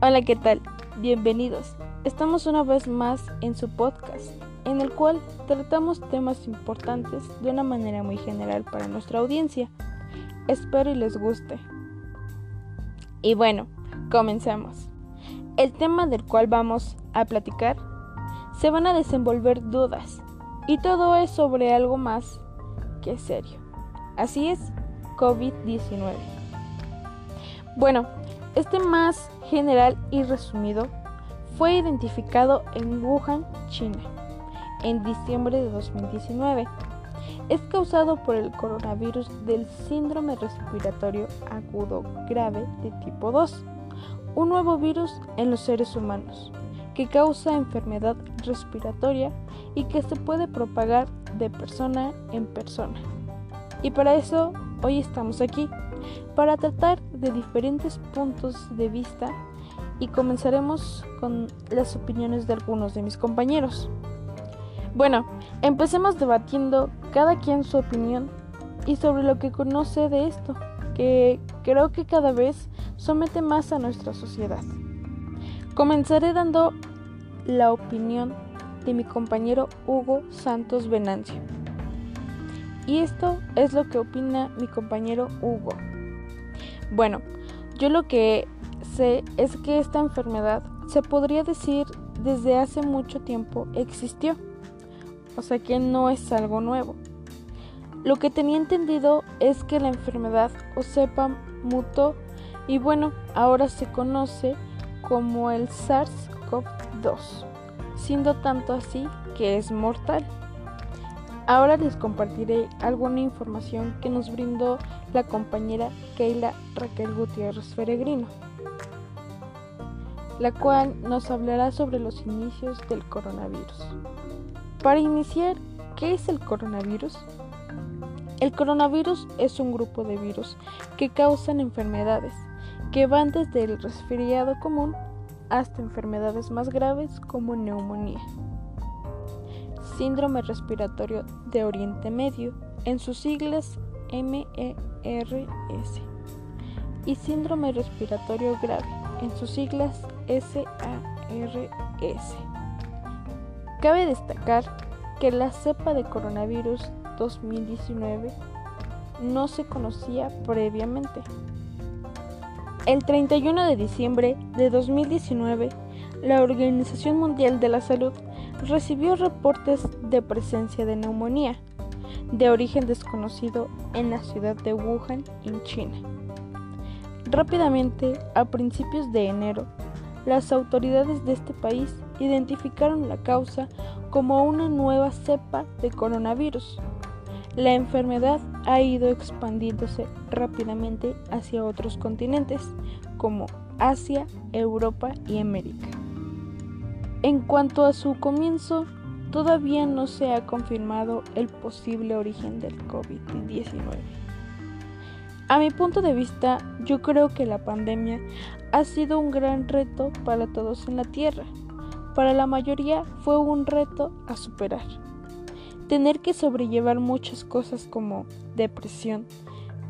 Hola, ¿qué tal? Bienvenidos. Estamos una vez más en su podcast, en el cual tratamos temas importantes de una manera muy general para nuestra audiencia. Espero y les guste. Y bueno, comencemos. El tema del cual vamos a platicar se van a desenvolver dudas y todo es sobre algo más que serio. Así es, COVID-19. Bueno, este más general y resumido fue identificado en Wuhan, China, en diciembre de 2019. Es causado por el coronavirus del síndrome respiratorio agudo grave de tipo 2, un nuevo virus en los seres humanos que causa enfermedad respiratoria y que se puede propagar de persona en persona. Y para eso hoy estamos aquí para tratar de diferentes puntos de vista y comenzaremos con las opiniones de algunos de mis compañeros. Bueno, empecemos debatiendo cada quien su opinión y sobre lo que conoce de esto, que creo que cada vez somete más a nuestra sociedad. Comenzaré dando la opinión de mi compañero Hugo Santos Venancio. Y esto es lo que opina mi compañero Hugo. Bueno, yo lo que sé es que esta enfermedad se podría decir desde hace mucho tiempo existió. O sea que no es algo nuevo. Lo que tenía entendido es que la enfermedad o cepa mutó y bueno, ahora se conoce como el SARS-CoV-2, siendo tanto así que es mortal. Ahora les compartiré alguna información que nos brindó la compañera Keila Raquel Gutiérrez Feregrino, la cual nos hablará sobre los inicios del coronavirus. Para iniciar, ¿qué es el coronavirus? El coronavirus es un grupo de virus que causan enfermedades que van desde el resfriado común hasta enfermedades más graves como neumonía síndrome respiratorio de Oriente Medio, en sus siglas MERS, y síndrome respiratorio grave, en sus siglas SARS. Cabe destacar que la cepa de coronavirus 2019 no se conocía previamente. El 31 de diciembre de 2019, la Organización Mundial de la Salud recibió reportes de presencia de neumonía de origen desconocido en la ciudad de Wuhan, en China. Rápidamente, a principios de enero, las autoridades de este país identificaron la causa como una nueva cepa de coronavirus. La enfermedad ha ido expandiéndose rápidamente hacia otros continentes como Asia, Europa y América. En cuanto a su comienzo, todavía no se ha confirmado el posible origen del COVID-19. A mi punto de vista, yo creo que la pandemia ha sido un gran reto para todos en la Tierra. Para la mayoría fue un reto a superar. Tener que sobrellevar muchas cosas como depresión,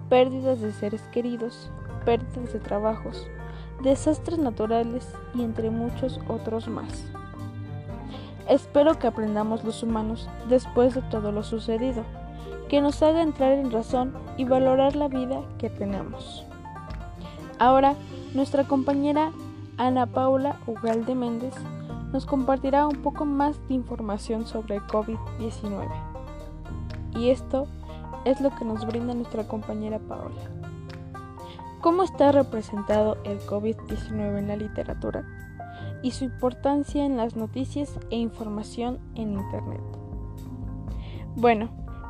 pérdidas de seres queridos, pérdidas de trabajos, desastres naturales y entre muchos otros más. Espero que aprendamos los humanos después de todo lo sucedido, que nos haga entrar en razón y valorar la vida que tenemos. Ahora, nuestra compañera Ana Paula Ugalde Méndez nos compartirá un poco más de información sobre el COVID-19. Y esto es lo que nos brinda nuestra compañera Paola. ¿Cómo está representado el COVID-19 en la literatura? Y su importancia en las noticias e información en Internet. Bueno,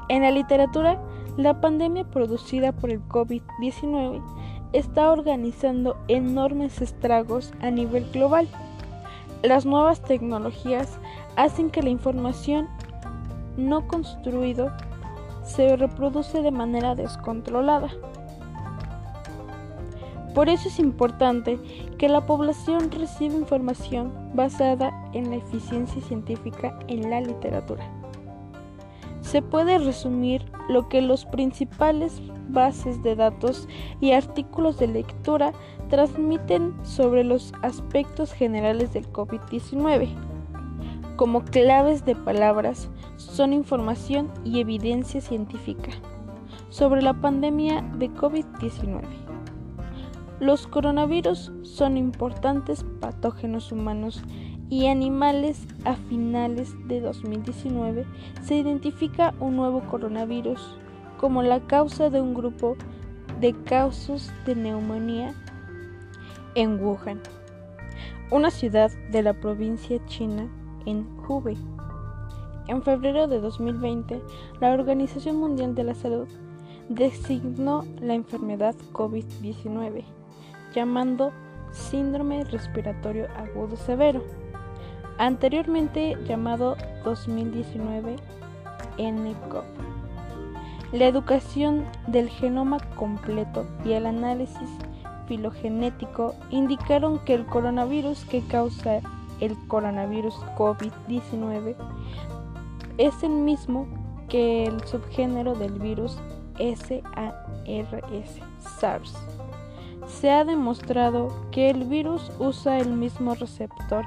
en la literatura, la pandemia producida por el COVID-19 está organizando enormes estragos a nivel global. Las nuevas tecnologías hacen que la información no construida se reproduce de manera descontrolada. Por eso es importante que la población reciba información basada en la eficiencia científica en la literatura. se puede resumir lo que los principales bases de datos y artículos de lectura transmiten sobre los aspectos generales del COVID-19. Como claves de palabras son información y evidencia científica sobre la pandemia de COVID-19. Los coronavirus son importantes patógenos humanos y animales a finales de 2019 se identifica un nuevo coronavirus como la causa de un grupo de casos de neumonía en Wuhan, una ciudad de la provincia china en Hubei. En febrero de 2020, la Organización Mundial de la Salud designó la enfermedad COVID-19, llamando síndrome respiratorio agudo severo anteriormente llamado 2019 NCOV. La educación del genoma completo y el análisis filogenético indicaron que el coronavirus que causa el coronavirus COVID-19 es el mismo que el subgénero del virus SARS, SARS. Se ha demostrado que el virus usa el mismo receptor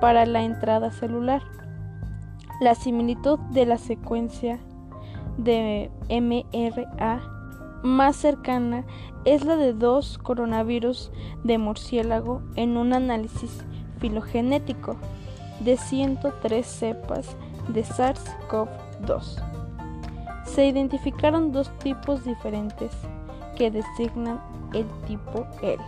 para la entrada celular. La similitud de la secuencia de MRA más cercana es la de dos coronavirus de murciélago en un análisis filogenético de 103 cepas de SARS-CoV-2. Se identificaron dos tipos diferentes que designan el tipo L.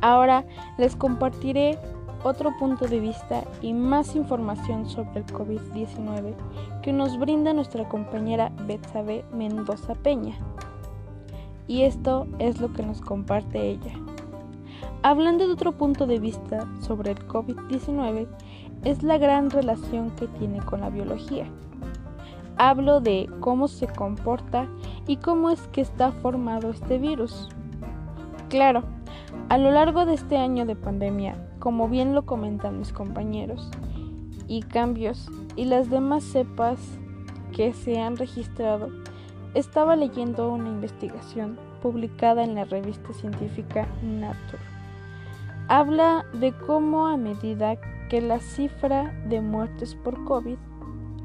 Ahora les compartiré otro punto de vista y más información sobre el COVID-19 que nos brinda nuestra compañera Betsabe Mendoza Peña. Y esto es lo que nos comparte ella. Hablando de otro punto de vista sobre el COVID-19, es la gran relación que tiene con la biología. Hablo de cómo se comporta y cómo es que está formado este virus. Claro, a lo largo de este año de pandemia, como bien lo comentan mis compañeros, y cambios y las demás cepas que se han registrado, estaba leyendo una investigación publicada en la revista científica Nature. Habla de cómo a medida que la cifra de muertes por COVID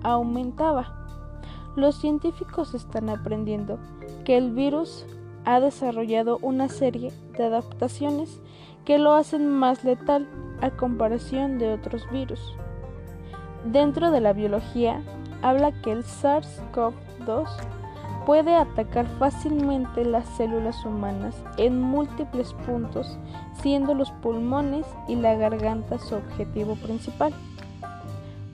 aumentaba, los científicos están aprendiendo que el virus ha desarrollado una serie de adaptaciones que lo hacen más letal a comparación de otros virus. Dentro de la biología, habla que el SARS-CoV-2 puede atacar fácilmente las células humanas en múltiples puntos, siendo los pulmones y la garganta su objetivo principal.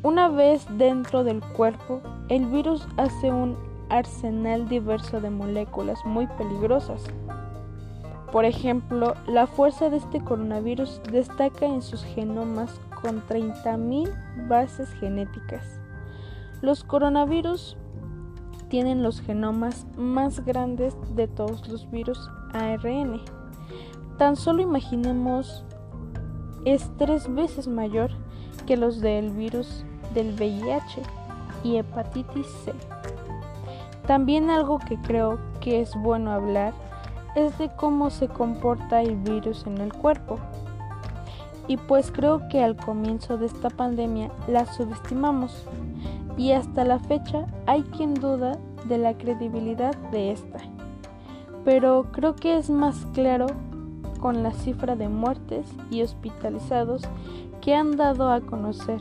Una vez dentro del cuerpo, el virus hace un arsenal diverso de moléculas muy peligrosas por ejemplo, la fuerza de este coronavirus destaca en sus genomas con 30.000 bases genéticas. Los coronavirus tienen los genomas más grandes de todos los virus ARN. Tan solo imaginemos es tres veces mayor que los del virus del VIH y hepatitis C. También algo que creo que es bueno hablar es de cómo se comporta el virus en el cuerpo. Y pues creo que al comienzo de esta pandemia la subestimamos y hasta la fecha hay quien duda de la credibilidad de esta. Pero creo que es más claro con la cifra de muertes y hospitalizados que han dado a conocer.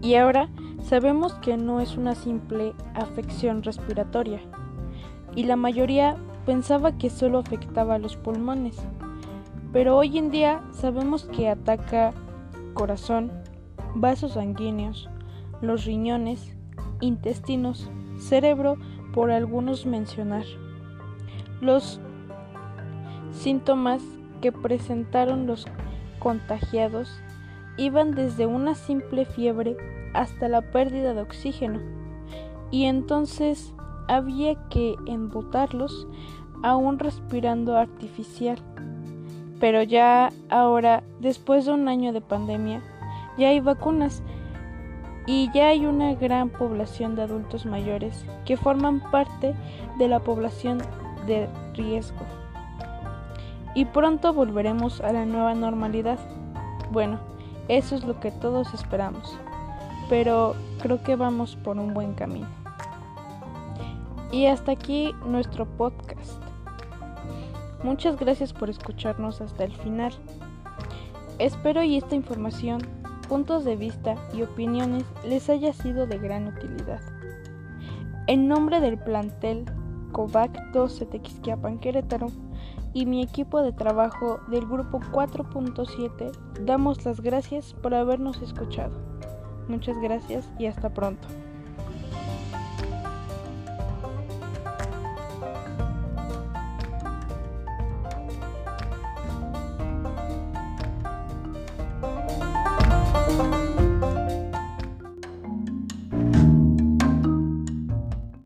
Y ahora sabemos que no es una simple afección respiratoria y la mayoría pensaba que solo afectaba a los pulmones, pero hoy en día sabemos que ataca corazón, vasos sanguíneos, los riñones, intestinos, cerebro, por algunos mencionar. Los síntomas que presentaron los contagiados iban desde una simple fiebre hasta la pérdida de oxígeno, y entonces había que embotarlos aún respirando artificial. Pero ya ahora, después de un año de pandemia, ya hay vacunas. y ya hay una gran población de adultos mayores que forman parte de la población de riesgo. Y pronto volveremos a la nueva normalidad. Bueno, eso es lo que todos esperamos, pero creo que vamos por un buen camino. Y hasta aquí nuestro podcast. Muchas gracias por escucharnos hasta el final. Espero y esta información puntos de vista y opiniones les haya sido de gran utilidad. En nombre del plantel COVAC 12 Tequisquiapan Querétaro y mi equipo de trabajo del grupo 4.7 damos las gracias por habernos escuchado. Muchas gracias y hasta pronto.